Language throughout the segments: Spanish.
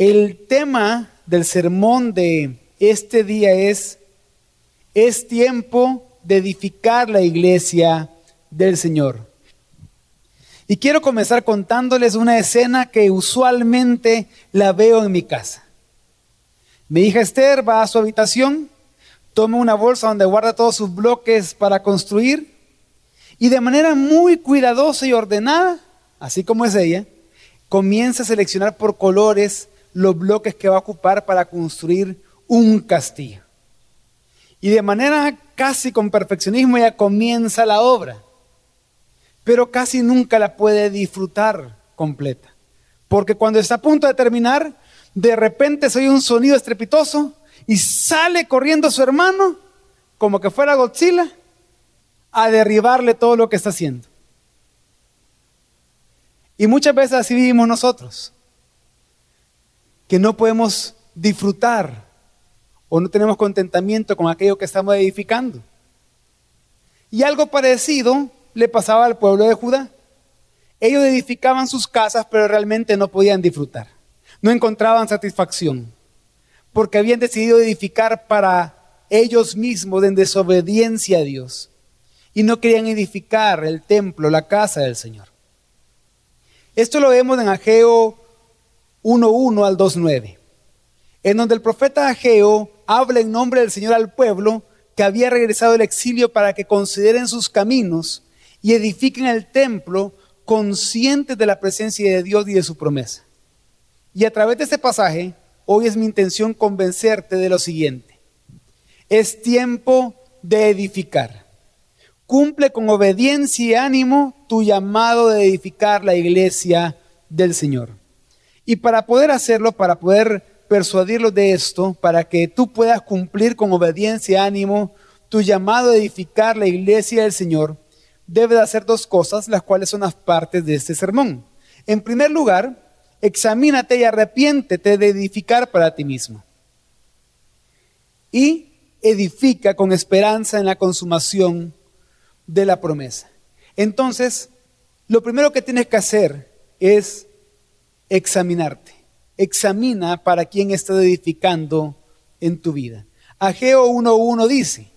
El tema del sermón de este día es, es tiempo de edificar la iglesia del Señor. Y quiero comenzar contándoles una escena que usualmente la veo en mi casa. Mi hija Esther va a su habitación, toma una bolsa donde guarda todos sus bloques para construir y de manera muy cuidadosa y ordenada, así como es ella, comienza a seleccionar por colores los bloques que va a ocupar para construir un castillo. Y de manera casi con perfeccionismo ya comienza la obra, pero casi nunca la puede disfrutar completa. Porque cuando está a punto de terminar, de repente se oye un sonido estrepitoso y sale corriendo su hermano, como que fuera Godzilla, a derribarle todo lo que está haciendo. Y muchas veces así vivimos nosotros que no podemos disfrutar o no tenemos contentamiento con aquello que estamos edificando. Y algo parecido le pasaba al pueblo de Judá. Ellos edificaban sus casas, pero realmente no podían disfrutar. No encontraban satisfacción, porque habían decidido edificar para ellos mismos en desobediencia a Dios. Y no querían edificar el templo, la casa del Señor. Esto lo vemos en Ageo 1.1 al 2.9, en donde el profeta Ageo habla en nombre del Señor al pueblo que había regresado del exilio para que consideren sus caminos y edifiquen el templo conscientes de la presencia de Dios y de su promesa. Y a través de este pasaje, hoy es mi intención convencerte de lo siguiente. Es tiempo de edificar. Cumple con obediencia y ánimo tu llamado de edificar la iglesia del Señor. Y para poder hacerlo, para poder persuadirlo de esto, para que tú puedas cumplir con obediencia y ánimo tu llamado a edificar la iglesia del Señor, debe de hacer dos cosas, las cuales son las partes de este sermón. En primer lugar, examínate y arrepiéntete de edificar para ti mismo. Y edifica con esperanza en la consumación de la promesa. Entonces, lo primero que tienes que hacer es examinarte. Examina para quién estás edificando en tu vida. Ageo 1.1 dice,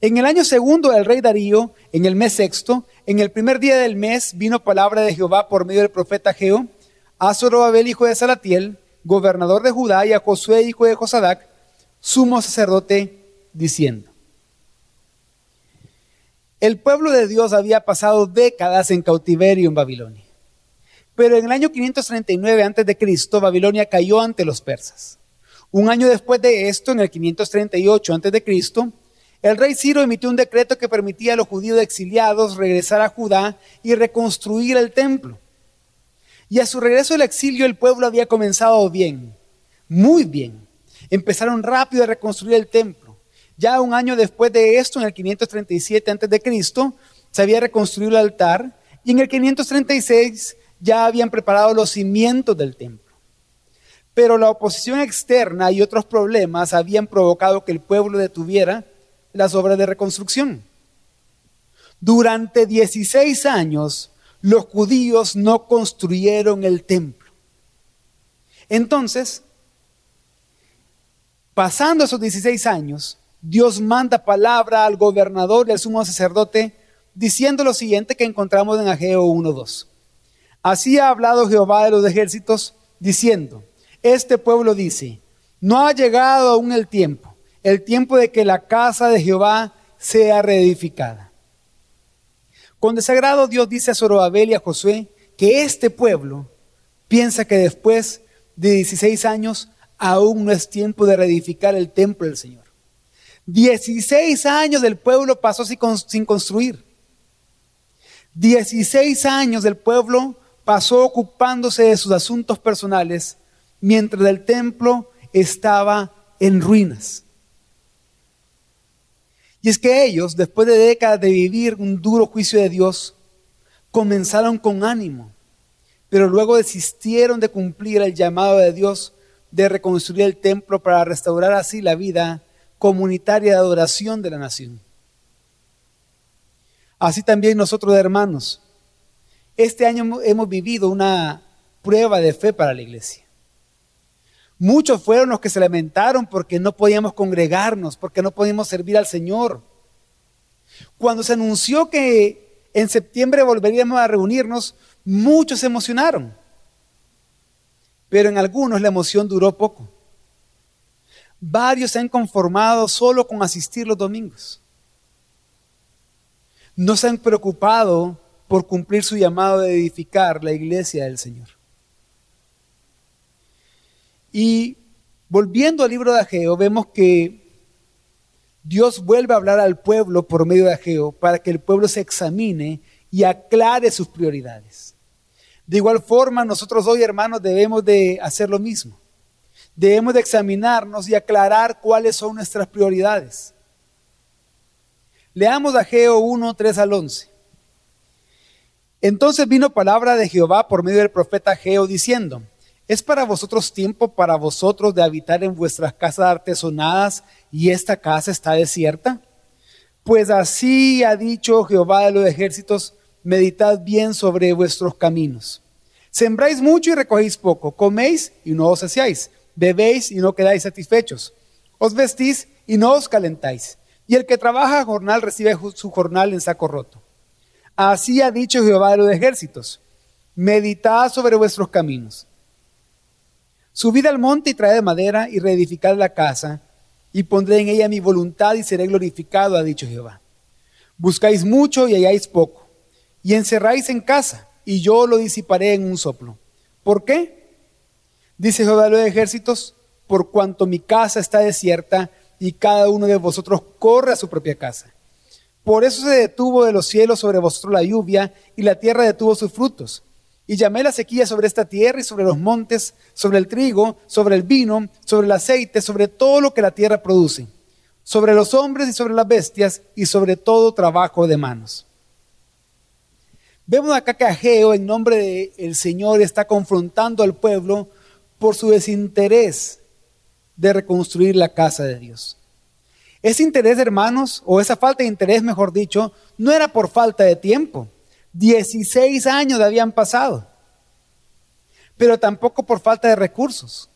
en el año segundo del rey Darío, en el mes sexto, en el primer día del mes, vino palabra de Jehová por medio del profeta Ageo a Zorobabel, hijo de Salatiel, gobernador de Judá, y a Josué, hijo de Josadac, sumo sacerdote, diciendo, el pueblo de Dios había pasado décadas en cautiverio en Babilonia. Pero en el año 539 a.C., Babilonia cayó ante los persas. Un año después de esto, en el 538 a.C., el rey Ciro emitió un decreto que permitía a los judíos exiliados regresar a Judá y reconstruir el templo. Y a su regreso del exilio el pueblo había comenzado bien, muy bien. Empezaron rápido a reconstruir el templo. Ya un año después de esto, en el 537 a.C., se había reconstruido el altar y en el 536 ya habían preparado los cimientos del templo. Pero la oposición externa y otros problemas habían provocado que el pueblo detuviera las obras de reconstrucción. Durante 16 años los judíos no construyeron el templo. Entonces, pasando esos 16 años, Dios manda palabra al gobernador y al sumo sacerdote diciendo lo siguiente que encontramos en Ageo 1.2. Así ha hablado Jehová de los ejércitos, diciendo, este pueblo dice, no ha llegado aún el tiempo, el tiempo de que la casa de Jehová sea reedificada. Con desagrado Dios dice a Zorobabel y a Josué que este pueblo piensa que después de 16 años aún no es tiempo de reedificar el templo del Señor. 16 años del pueblo pasó sin construir. 16 años del pueblo pasó ocupándose de sus asuntos personales mientras el templo estaba en ruinas. Y es que ellos, después de décadas de vivir un duro juicio de Dios, comenzaron con ánimo, pero luego desistieron de cumplir el llamado de Dios de reconstruir el templo para restaurar así la vida comunitaria de adoración de la nación. Así también nosotros, hermanos, este año hemos vivido una prueba de fe para la iglesia. Muchos fueron los que se lamentaron porque no podíamos congregarnos, porque no podíamos servir al Señor. Cuando se anunció que en septiembre volveríamos a reunirnos, muchos se emocionaron. Pero en algunos la emoción duró poco. Varios se han conformado solo con asistir los domingos. No se han preocupado por cumplir su llamado de edificar la iglesia del Señor. Y volviendo al libro de Ageo, vemos que Dios vuelve a hablar al pueblo por medio de Ageo para que el pueblo se examine y aclare sus prioridades. De igual forma, nosotros hoy, hermanos, debemos de hacer lo mismo. Debemos de examinarnos y aclarar cuáles son nuestras prioridades. Leamos Ageo 1, 3 al 11. Entonces vino palabra de Jehová por medio del profeta Ageo diciendo, ¿Es para vosotros tiempo para vosotros de habitar en vuestras casas artesonadas y esta casa está desierta? Pues así ha dicho Jehová de los ejércitos, meditad bien sobre vuestros caminos. Sembráis mucho y recogéis poco, coméis y no os saciáis, bebéis y no quedáis satisfechos, os vestís y no os calentáis, y el que trabaja jornal recibe su jornal en saco roto. Así ha dicho Jehová de los ejércitos, meditad sobre vuestros caminos Subid al monte y traed madera y reedificad la casa, y pondré en ella mi voluntad y seré glorificado, ha dicho Jehová. Buscáis mucho y halláis poco, y encerráis en casa, y yo lo disiparé en un soplo. ¿Por qué? Dice Jehová de los ejércitos, por cuanto mi casa está desierta y cada uno de vosotros corre a su propia casa. Por eso se detuvo de los cielos sobre vosotros la lluvia y la tierra detuvo sus frutos y llamé la sequía sobre esta tierra y sobre los montes, sobre el trigo, sobre el vino, sobre el aceite, sobre todo lo que la tierra produce, sobre los hombres y sobre las bestias y sobre todo trabajo de manos. Vemos acá que Ageo, en nombre del Señor, está confrontando al pueblo por su desinterés de reconstruir la casa de Dios. Ese interés, hermanos, o esa falta de interés, mejor dicho, no era por falta de tiempo 16 años habían pasado, pero tampoco por falta de recursos,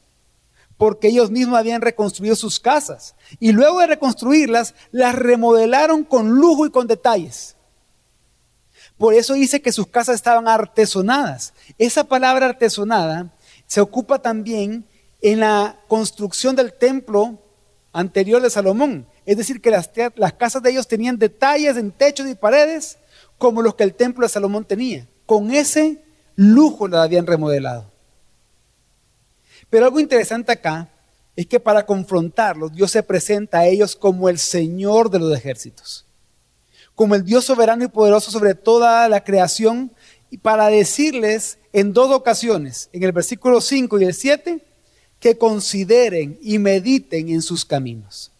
porque ellos mismos habían reconstruido sus casas y luego de reconstruirlas, las remodelaron con lujo y con detalles. Por eso dice que sus casas estaban artesonadas. Esa palabra artesonada se ocupa también en la construcción del templo anterior de Salomón. Es decir, que las, casas de ellos tenían detalles en techos y paredes como los que el templo de Salomón tenía. Con ese lujo la habían remodelado. Pero algo interesante acá es que para confrontarlos, Dios se presenta a ellos como el Señor de los ejércitos, como el Dios soberano y poderoso sobre toda la creación, y para decirles en dos ocasiones, en el versículo 5 y el 7, que consideren y mediten en sus caminos.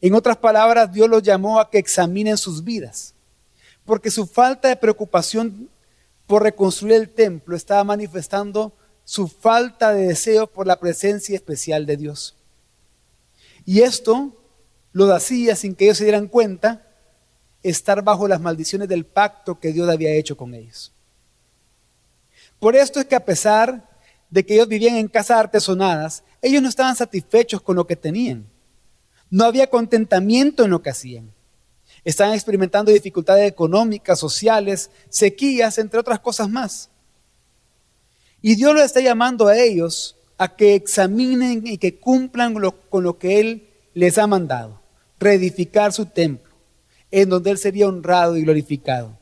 En otras palabras, Dios los llamó a que examinen sus vidas porque su falta de preocupación por reconstruir el templo estaba manifestando su falta de deseo por la presencia especial de Dios. Y esto lo hacía sin que ellos se dieran cuenta estar bajo las maldiciones del pacto que Dios había hecho con ellos. Por esto es que a pesar de que ellos vivían en casas artesonadas, ellos no estaban satisfechos con lo que tenían. No había contentamiento en lo que hacían. Están experimentando dificultades económicas, sociales, sequías, entre otras cosas más. Y Dios los está llamando a ellos a que examinen y que cumplan con lo que Él les ha mandado. Reedificar su templo, en donde Él sería honrado y glorificado.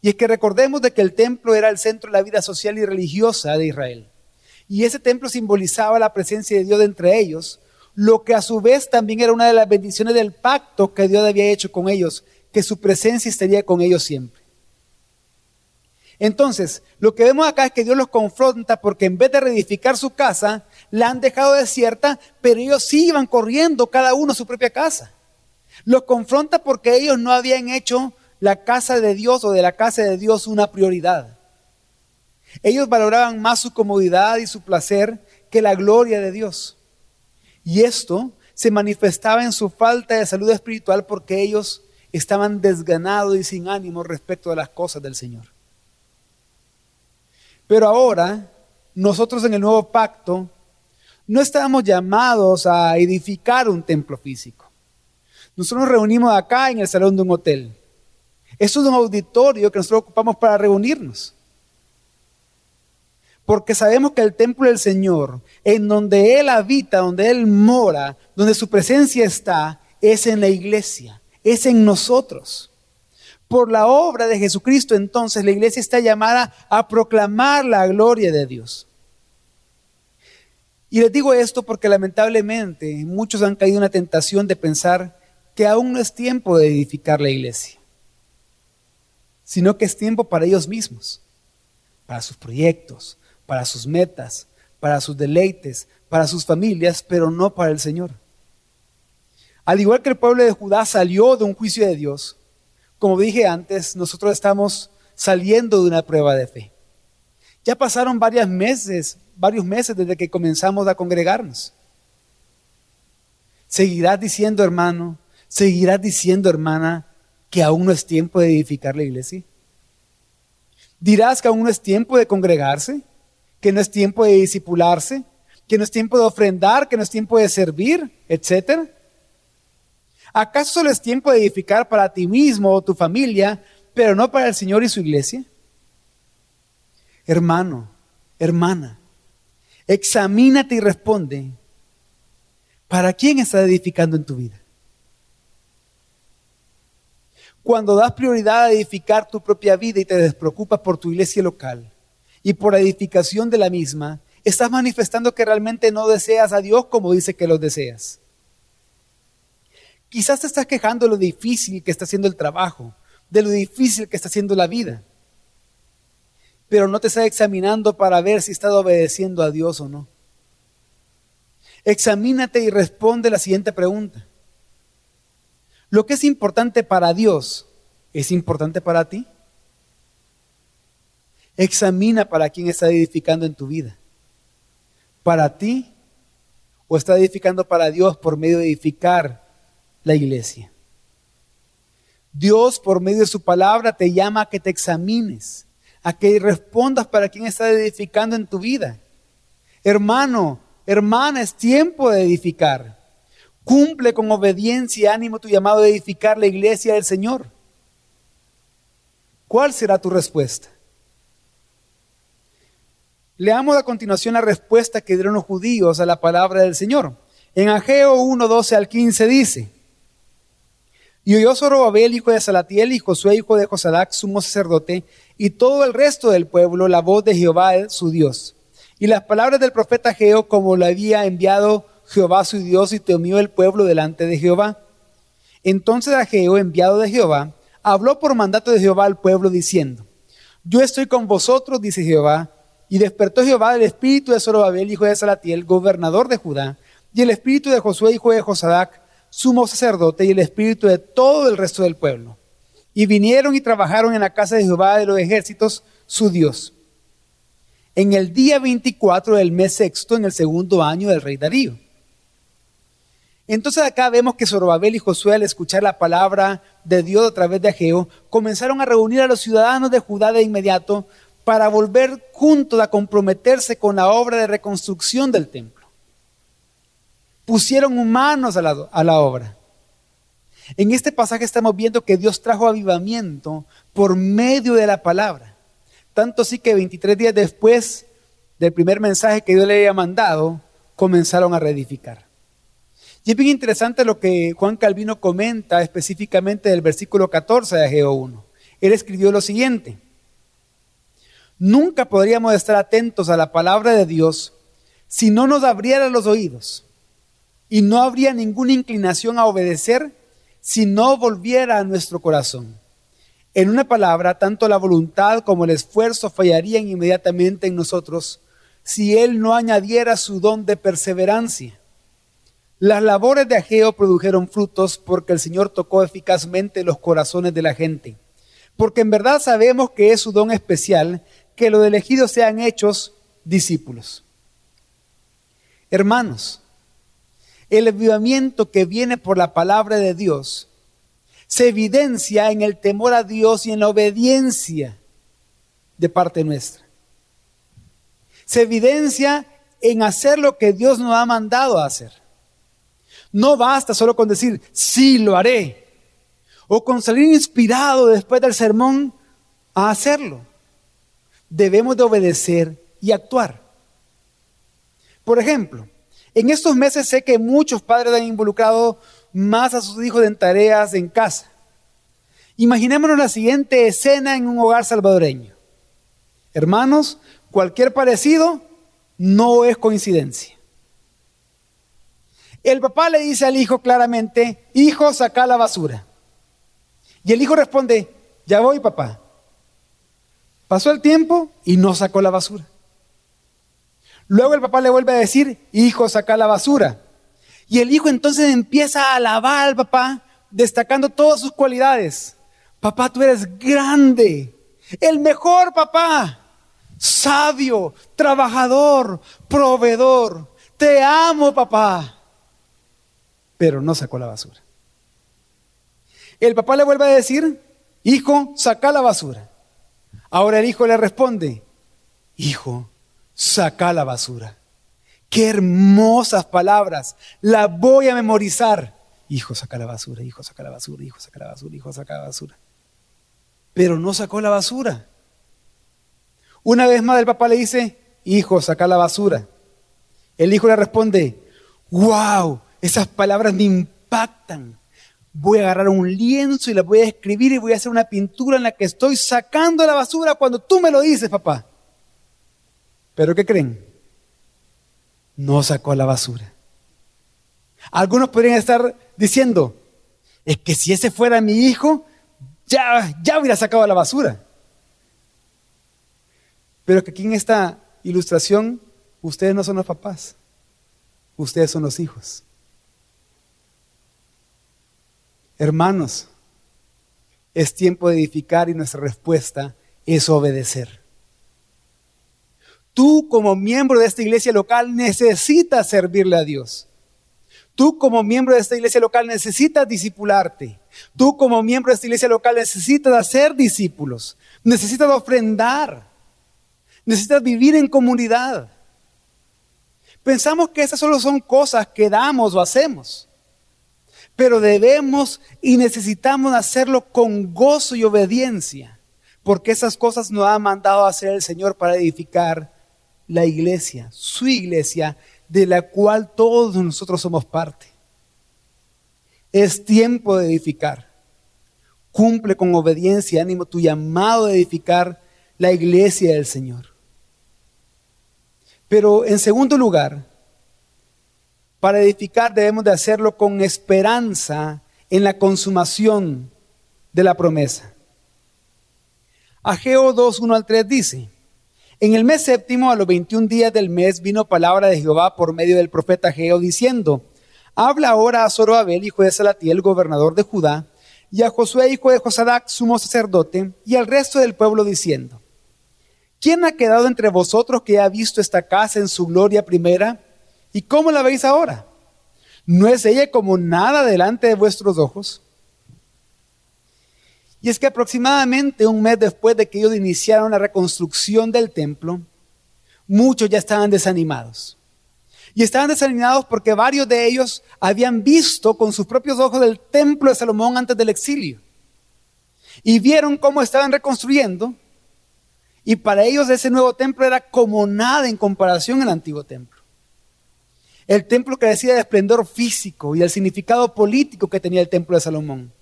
Y es que recordemos de que el templo era el centro de la vida social y religiosa de Israel. Y ese templo simbolizaba la presencia de Dios entre ellos, lo que a su vez también era una de las bendiciones del pacto que Dios había hecho con ellos, que su presencia estaría con ellos siempre. Entonces, lo que vemos acá es que Dios los confronta porque en vez de reedificar su casa, la han dejado desierta, pero ellos sí iban corriendo cada uno a su propia casa. Los confronta porque ellos no habían hecho la casa de Dios o de la casa de Dios una prioridad. Ellos valoraban más su comodidad y su placer que la gloria de Dios. Y esto se manifestaba en su falta de salud espiritual porque ellos estaban desganados y sin ánimo respecto de las cosas del Señor. Pero ahora, nosotros en el nuevo pacto, no estamos llamados a edificar un templo físico. Nosotros nos reunimos acá en el salón de un hotel. Eso es un auditorio que nosotros ocupamos para reunirnos. Porque sabemos que el templo del Señor, en donde Él habita, donde Él mora, donde su presencia está, es en la iglesia, es en nosotros. Por la obra de Jesucristo, entonces, la iglesia está llamada a proclamar la gloria de Dios. Y les digo esto porque lamentablemente muchos han caído en la tentación de pensar que aún no es tiempo de edificar la iglesia, sino que es tiempo para ellos mismos, para sus proyectos, para sus metas, para sus deleites, para sus familias, pero no para el Señor. Al igual que el pueblo de Judá salió de un juicio de Dios, como dije antes, nosotros estamos saliendo de una prueba de fe. Ya pasaron varios meses, varios meses desde que comenzamos a congregarnos. Seguirás diciendo, hermano, seguirás diciendo, hermana, que aún no es tiempo de edificar la iglesia. Dirás que aún no es tiempo de congregarse, que no es tiempo de disipularse, que no es tiempo de ofrendar, que no es tiempo de servir, etcétera. ¿Acaso solo es tiempo de edificar para ti mismo o tu familia, pero no para el Señor y su iglesia? hermano, hermana, examínate y responde, ¿para quién estás edificando en tu vida? Cuando das prioridad a edificar tu propia vida y te despreocupas por tu iglesia local y por la edificación de la misma, estás manifestando que realmente no deseas a Dios como dice que lo deseas. Quizás te estás quejando de lo difícil que está haciendo el trabajo, de lo difícil que está haciendo la vida pero no te estás examinando para ver si estás obedeciendo a Dios o no. Examínate y responde la siguiente pregunta. ¿Lo que es importante para Dios es importante para ti? Examina para quién está edificando en tu vida. ¿Para ti o está edificando para Dios por medio de edificar la iglesia? Dios por medio de su palabra te llama a que te examines a que respondas para quien está edificando en tu vida. Hermano, hermana, es tiempo de edificar. Cumple con obediencia y ánimo tu llamado de edificar la iglesia del Señor. ¿Cuál será tu respuesta? Leamos a continuación la respuesta que dieron los judíos a la palabra del Señor. En Ageo 1, 12 al 15 dice, y oyó Zorobabel, hijo de Salatiel, y Josué, hijo de Josadac, sumo sacerdote, y todo el resto del pueblo, la voz de Jehová, su Dios. Y las palabras del profeta Geo, como lo había enviado Jehová su Dios, y temió el pueblo delante de Jehová. Entonces Ageo, enviado de Jehová, habló por mandato de Jehová al pueblo, diciendo, Yo estoy con vosotros, dice Jehová. Y despertó Jehová el espíritu de Zorobabel, hijo de Salatiel, gobernador de Judá, y el espíritu de Josué, hijo de Josadac, sumo sacerdote y el espíritu de todo el resto del pueblo. Y vinieron y trabajaron en la casa de Jehová de los ejércitos, su Dios. En el día 24 del mes sexto, en el segundo año del rey Darío. Entonces acá vemos que Zorobabel y Josué al escuchar la palabra de Dios a través de Ageo, comenzaron a reunir a los ciudadanos de Judá de inmediato para volver juntos a comprometerse con la obra de reconstrucción del templo pusieron humanos a la, a la obra. En este pasaje estamos viendo que Dios trajo avivamiento por medio de la palabra. Tanto así que 23 días después del primer mensaje que Dios le había mandado, comenzaron a reedificar. Y es bien interesante lo que Juan Calvino comenta específicamente del versículo 14 de Ageo 1. Él escribió lo siguiente. Nunca podríamos estar atentos a la palabra de Dios si no nos abriera los oídos y no habría ninguna inclinación a obedecer si no volviera a nuestro corazón. En una palabra, tanto la voluntad como el esfuerzo fallarían inmediatamente en nosotros si Él no añadiera su don de perseverancia. Las labores de Ageo produjeron frutos porque el Señor tocó eficazmente los corazones de la gente. Porque en verdad sabemos que es su don especial que los elegidos sean hechos discípulos. Hermanos, el avivamiento que viene por la palabra de Dios se evidencia en el temor a Dios y en la obediencia de parte nuestra. Se evidencia en hacer lo que Dios nos ha mandado a hacer. No basta solo con decir, sí, lo haré. O con salir inspirado después del sermón a hacerlo. Debemos de obedecer y actuar. Por ejemplo, en estos meses sé que muchos padres han involucrado más a sus hijos en tareas en casa. Imaginémonos la siguiente escena en un hogar salvadoreño. Hermanos, cualquier parecido no es coincidencia. El papá le dice al hijo claramente, hijo, saca la basura. Y el hijo responde, ya voy papá. Pasó el tiempo y no sacó la basura. Luego el papá le vuelve a decir, hijo, saca la basura. Y el hijo entonces empieza a alabar al papá, destacando todas sus cualidades. Papá, tú eres grande, el mejor papá, sabio, trabajador, proveedor. Te amo, papá. Pero no sacó la basura. El papá le vuelve a decir, hijo, saca la basura. Ahora el hijo le responde, hijo, saca la basura. Qué hermosas palabras, la voy a memorizar. Hijo, saca la basura, hijo, saca la basura, hijo, saca la basura, hijo, saca la basura. Pero no sacó la basura. Una vez más el papá le dice, hijo, saca la basura. El hijo le responde, wow, esas palabras me impactan. Voy a agarrar un lienzo y la voy a escribir y voy a hacer una pintura en la que estoy sacando la basura cuando tú me lo dices, papá. Pero ¿qué creen? No sacó la basura. Algunos podrían estar diciendo, es que si ese fuera mi hijo, ya, ya hubiera sacado la basura. Pero que aquí en esta ilustración, ustedes no son los papás, ustedes son los hijos. Hermanos, es tiempo de edificar y nuestra respuesta es obedecer. Tú como miembro de esta iglesia local necesitas servirle a Dios. Tú como miembro de esta iglesia local necesitas discipularte. Tú como miembro de esta iglesia local necesitas hacer discípulos. Necesitas ofrendar. Necesitas vivir en comunidad. Pensamos que esas solo son cosas que damos o hacemos pero debemos y necesitamos hacerlo con gozo y obediencia, porque esas cosas nos ha mandado a hacer el Señor para edificar la iglesia, su iglesia, de la cual todos nosotros somos parte. Es tiempo de edificar. Cumple con obediencia y ánimo tu llamado de edificar la iglesia del Señor. Pero en segundo lugar, para edificar debemos de hacerlo con esperanza en la consumación de la promesa. Ageo 2, 1 al 3 dice, en el mes séptimo, a los 21 días del mes, vino palabra de Jehová por medio del profeta Ageo diciendo, habla ahora a Zorobabel, hijo de Salatiel, gobernador de Judá, y a Josué, hijo de Josadac, sumo sacerdote, y al resto del pueblo diciendo, ¿quién ha quedado entre vosotros que ha visto esta casa en su gloria primera? ¿Y cómo la veis ahora? ¿No es ella como nada delante de vuestros ojos? Y es que aproximadamente un mes después de que ellos iniciaron la reconstrucción del templo, muchos ya estaban desanimados. Y estaban desanimados porque varios de ellos habían visto con sus propios ojos el templo de Salomón antes del exilio. Y vieron cómo estaban reconstruyendo. Y para ellos ese nuevo templo era como nada en comparación al antiguo templo. El templo carecía de esplendor físico y el significado político que tenía el templo de Salomón.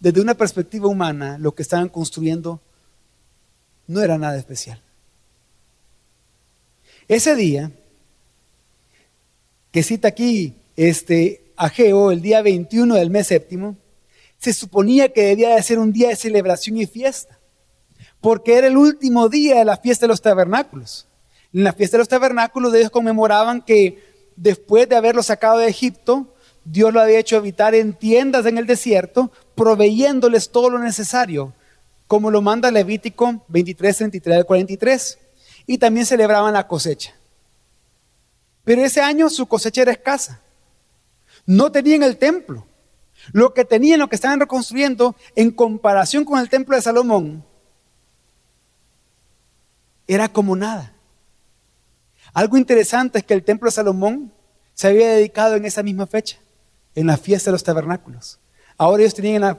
Desde una perspectiva humana, lo que estaban construyendo no era nada especial. Ese día, que cita aquí este Ageo, el día 21 del mes séptimo, se suponía que debía de ser un día de celebración y fiesta, porque era el último día de la fiesta de los tabernáculos. En la fiesta de los tabernáculos ellos conmemoraban que después de haberlo sacado de Egipto, Dios lo había hecho habitar en tiendas en el desierto, proveyéndoles todo lo necesario, como lo manda Levítico 23, 33 43. Y también celebraban la cosecha. Pero ese año su cosecha era escasa. No tenían el templo. Lo que tenían, lo que estaban reconstruyendo, en comparación con el templo de Salomón, era como nada. Algo interesante es que el templo de Salomón se había dedicado en esa misma fecha, en la fiesta de los tabernáculos. Ahora ellos tenían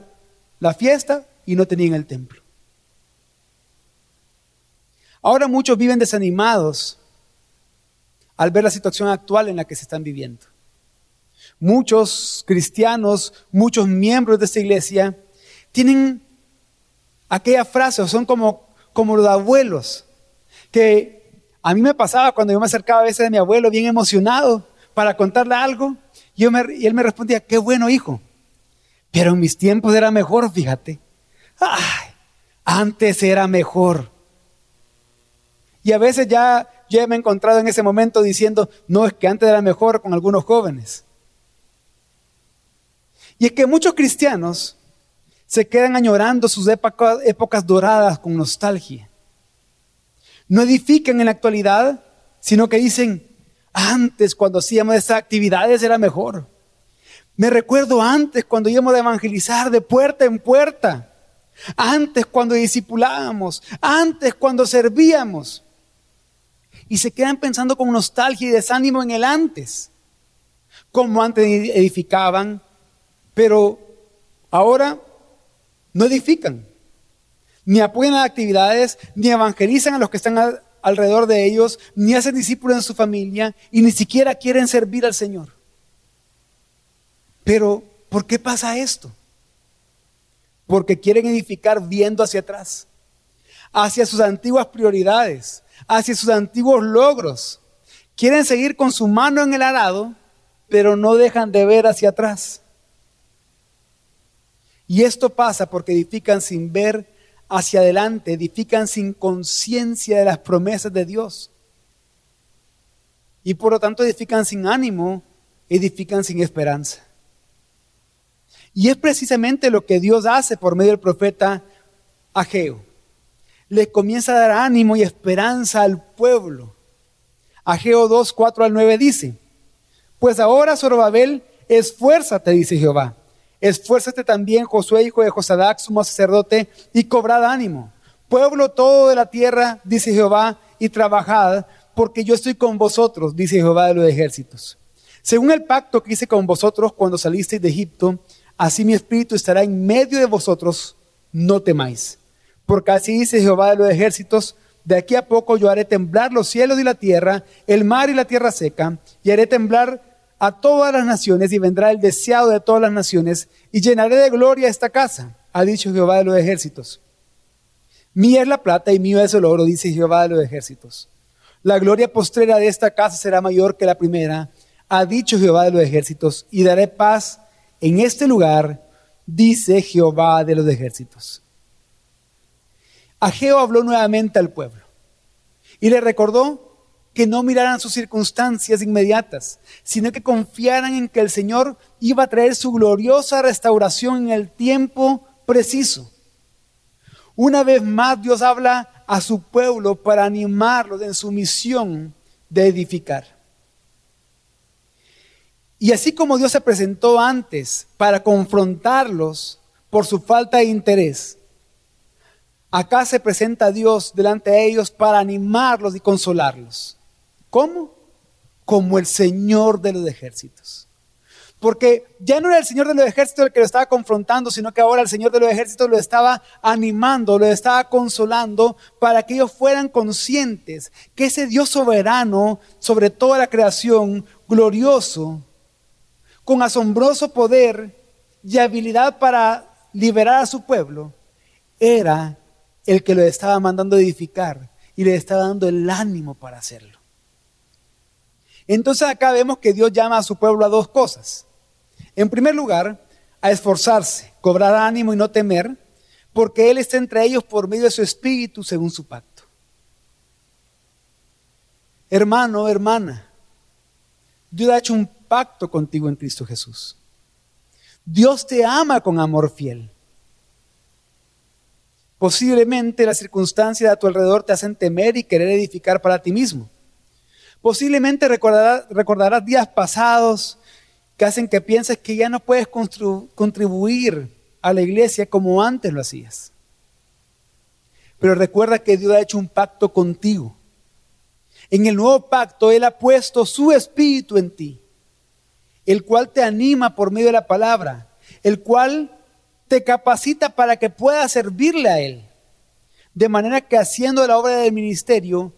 la, fiesta y no tenían el templo. Ahora muchos viven desanimados al ver la situación actual en la que se están viviendo. Muchos cristianos, muchos miembros de esta iglesia tienen aquella frase, o son como, como los abuelos, que a mí me pasaba cuando yo me acercaba a veces a mi abuelo bien emocionado para contarle algo, y, yo y él me respondía, qué bueno hijo, pero en mis tiempos era mejor, fíjate. Ay, antes era mejor. Y a veces ya yo me he encontrado en ese momento diciendo, no, es que antes era mejor con algunos jóvenes. Y es que muchos cristianos se quedan añorando sus épocas doradas con nostalgia. No edifican en la actualidad, sino que dicen, antes cuando hacíamos esas actividades era mejor. Me recuerdo antes cuando íbamos a evangelizar de puerta en puerta. Antes cuando discipulábamos. Antes cuando servíamos y se quedan pensando con nostalgia y desánimo en el antes, como antes edificaban, pero ahora no edifican, ni apoyan las actividades, ni evangelizan a los que están alrededor de ellos, ni hacen discípulos en su familia, y ni siquiera quieren servir al Señor. Pero, ¿por qué pasa esto? Porque quieren edificar viendo hacia atrás, hacia sus antiguas prioridades, hacia sus antiguos logros. Quieren seguir con su mano en el arado, pero no dejan de ver hacia atrás. Y esto pasa porque edifican sin ver hacia adelante, edifican sin conciencia de las promesas de Dios. Y por lo tanto edifican sin ánimo, edifican sin esperanza. Y es precisamente lo que Dios hace por medio del profeta Ageo le comienza a dar ánimo y esperanza al pueblo. Ageo 2, 4 al 9 dice, pues ahora Zorobabel, esfuérzate, dice Jehová. Esfuérzate también, Josué, hijo de Josadac, sumo sacerdote, y cobrad ánimo. Pueblo todo de la tierra, dice Jehová, y trabajad, porque yo estoy con vosotros, dice Jehová de los ejércitos. Según el pacto que hice con vosotros cuando salisteis de Egipto, así mi espíritu estará en medio de vosotros, no temáis. Porque así dice Jehová de los ejércitos, de aquí a poco yo haré temblar los cielos y la tierra, el mar y la tierra seca, y haré temblar a todas las naciones, y vendrá el deseado de todas las naciones, y llenaré de gloria esta casa, ha dicho Jehová de los ejércitos. Mía es la plata y mío es el oro, dice Jehová de los ejércitos. La gloria postrera de esta casa será mayor que la primera, ha dicho Jehová de los ejércitos, y daré paz en este lugar, dice Jehová de los ejércitos. Ageo habló nuevamente al pueblo y le recordó que no miraran sus circunstancias inmediatas, sino que confiaran en que el Señor iba a traer su gloriosa restauración en el tiempo preciso. Una vez más Dios habla a su pueblo para animarlos en su misión de edificar. Y así como Dios se presentó antes para confrontarlos por su falta de interés, Acá se presenta Dios delante de ellos para animarlos y consolarlos. ¿Cómo? Como el Señor de los ejércitos. Porque ya no era el Señor de los ejércitos el que lo estaba confrontando, sino que ahora el Señor de los ejércitos lo estaba animando, lo estaba consolando para que ellos fueran conscientes que ese Dios soberano sobre toda la creación, glorioso, con asombroso poder y habilidad para liberar a su pueblo, era el que lo estaba mandando edificar y le estaba dando el ánimo para hacerlo. Entonces acá vemos que Dios llama a su pueblo a dos cosas. En primer lugar, a esforzarse, cobrar ánimo y no temer, porque Él está entre ellos por medio de su espíritu según su pacto. Hermano, hermana, Dios ha hecho un pacto contigo en Cristo Jesús. Dios te ama con amor fiel. Posiblemente las circunstancias a tu alrededor te hacen temer y querer edificar para ti mismo. Posiblemente recordarás, días pasados que hacen que pienses que ya no puedes contribuir a la iglesia como antes lo hacías. Pero recuerda que Dios ha hecho un pacto contigo. En el nuevo pacto Él ha puesto su espíritu en ti, el cual te anima por medio de la palabra, el cual te capacita para que puedas servirle a Él. De manera que haciendo la obra del ministerio,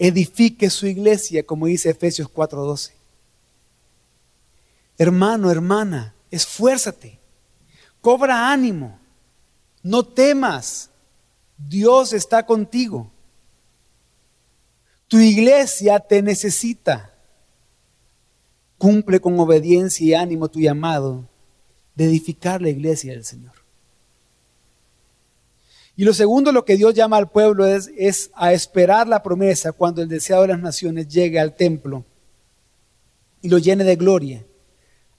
edifique su iglesia, como dice Efesios 4:12. Hermano, hermana, esfuérzate, cobra ánimo, no temas, Dios está contigo. Tu iglesia te necesita. Cumple con obediencia y ánimo tu llamado de edificar la iglesia del Señor. Y lo segundo, lo que Dios llama al pueblo es, es, a esperar la promesa cuando el deseado de las naciones llegue al templo y lo llene de gloria.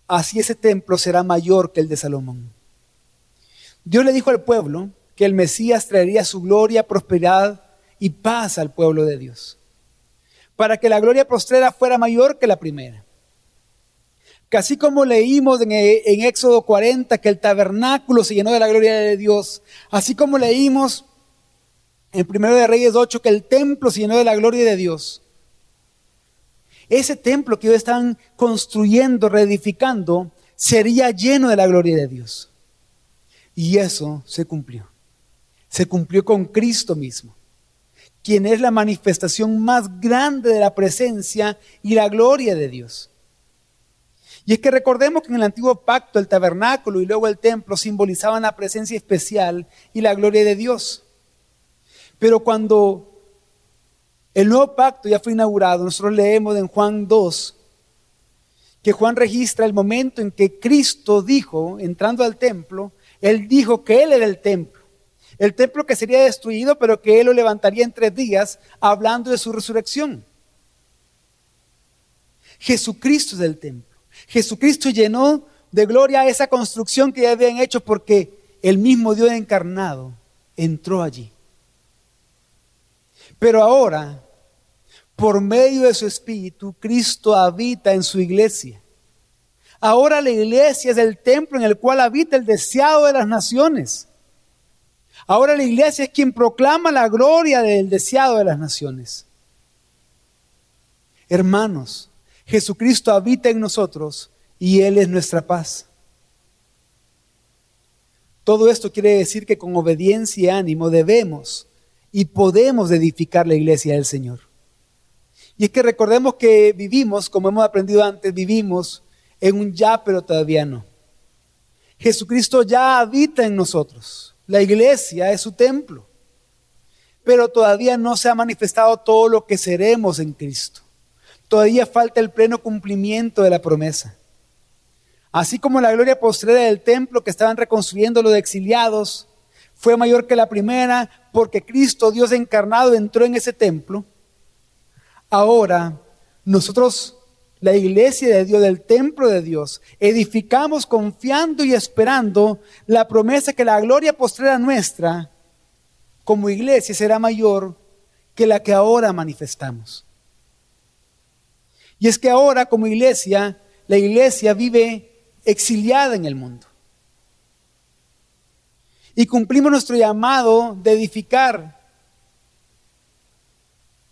Así ese templo será mayor que el de Salomón. Dios le dijo al pueblo que el Mesías traería su gloria, prosperidad y paz al pueblo de Dios, para que la gloria postrera fuera mayor que la primera. Que así como leímos en, en, Éxodo 40 que el tabernáculo se llenó de la gloria de Dios, así como leímos en 1 de Reyes 8 que el templo se llenó de la gloria de Dios, ese templo que ellos están construyendo, reedificando, sería lleno de la gloria de Dios. Y eso se cumplió. Se cumplió con Cristo mismo, quien es la manifestación más grande de la presencia y la gloria de Dios. Y es que recordemos que en el antiguo pacto el tabernáculo y luego el templo simbolizaban la presencia especial y la gloria de Dios. Pero cuando el nuevo pacto ya fue inaugurado, nosotros leemos en Juan 2 que Juan registra el momento en que Cristo dijo, entrando al templo, él dijo que Él era el templo. El templo que sería destruido, pero que Él lo levantaría en tres días, hablando de su resurrección. Jesucristo es el templo. Jesucristo llenó de gloria esa construcción que ya habían hecho porque el mismo Dios encarnado entró allí. Pero ahora, por medio de su Espíritu, Cristo habita en su iglesia. Ahora la iglesia es el templo en el cual habita el deseado de las naciones. Ahora la iglesia es quien proclama la gloria del deseado de las naciones. Hermanos, Jesucristo habita en nosotros y Él es nuestra paz. Todo esto quiere decir que con obediencia y ánimo debemos y podemos edificar la iglesia del Señor. Y es que recordemos que vivimos, como hemos aprendido antes, vivimos en un ya, pero todavía no. Jesucristo ya habita en nosotros. La iglesia es su templo. Pero todavía no se ha manifestado todo lo que seremos en Cristo todavía falta el pleno cumplimiento de la promesa. Así como la gloria postrera del templo que estaban reconstruyendo los exiliados fue mayor que la primera porque Cristo, Dios encarnado, entró en ese templo, ahora nosotros, la iglesia de Dios, del templo de Dios, edificamos confiando y esperando la promesa que la gloria postrera nuestra como iglesia será mayor que la que ahora manifestamos. Y es que ahora como iglesia, la iglesia vive exiliada en el mundo. Y cumplimos nuestro llamado de edificar,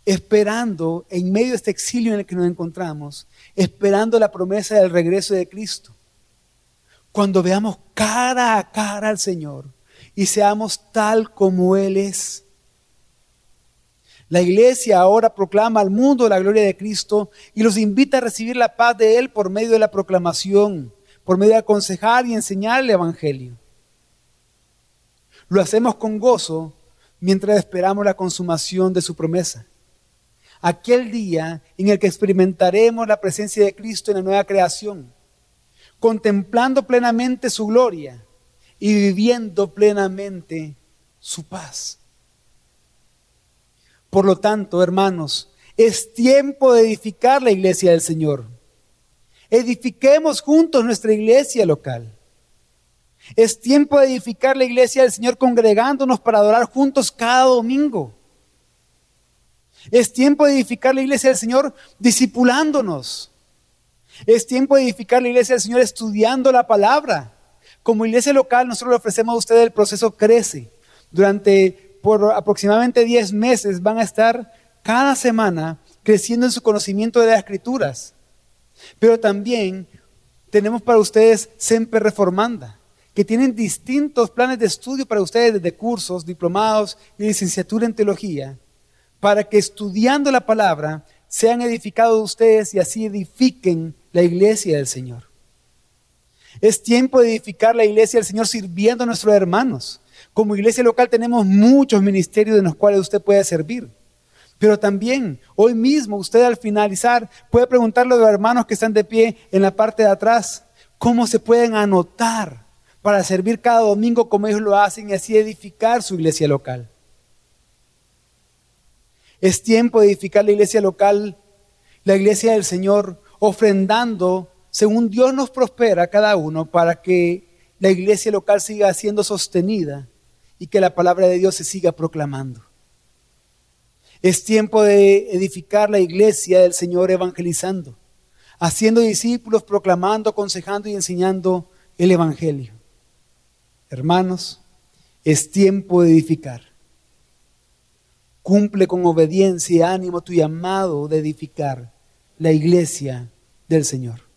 esperando en medio de este exilio en el que nos encontramos, esperando la promesa del regreso de Cristo. Cuando veamos cara a cara al Señor y seamos tal como Él es. La iglesia ahora proclama al mundo la gloria de Cristo y los invita a recibir la paz de Él por medio de la proclamación, por medio de aconsejar y enseñar el Evangelio. Lo hacemos con gozo mientras esperamos la consumación de su promesa. Aquel día en el que experimentaremos la presencia de Cristo en la nueva creación, contemplando plenamente su gloria y viviendo plenamente su paz. Por lo tanto, hermanos, es tiempo de edificar la iglesia del Señor. Edifiquemos juntos nuestra iglesia local. Es tiempo de edificar la iglesia del Señor congregándonos para adorar juntos cada domingo. Es tiempo de edificar la iglesia del Señor discipulándonos. Es tiempo de edificar la iglesia del Señor estudiando la palabra. Como iglesia local, nosotros le ofrecemos a ustedes el proceso Crece. Durante por aproximadamente 10 meses van a estar cada semana creciendo en su conocimiento de las escrituras. Pero también tenemos para ustedes Semper Reformanda, que tienen distintos planes de estudio para ustedes desde cursos, diplomados y licenciatura en teología, para que estudiando la palabra sean edificados ustedes y así edifiquen la iglesia del Señor. Es tiempo de edificar la iglesia del Señor sirviendo a nuestros hermanos. Como iglesia local tenemos muchos ministerios en los cuales usted puede servir. Pero también hoy mismo usted al finalizar puede preguntarle a los hermanos que están de pie en la parte de atrás cómo se pueden anotar para servir cada domingo como ellos lo hacen y así edificar su iglesia local. Es tiempo de edificar la iglesia local, la iglesia del Señor, ofrendando según Dios nos prospera cada uno para que la iglesia local siga siendo sostenida y que la palabra de Dios se siga proclamando. Es tiempo de edificar la iglesia del Señor evangelizando, haciendo discípulos, proclamando, aconsejando y enseñando el Evangelio. Hermanos, es tiempo de edificar. Cumple con obediencia y ánimo tu llamado de edificar la iglesia del Señor.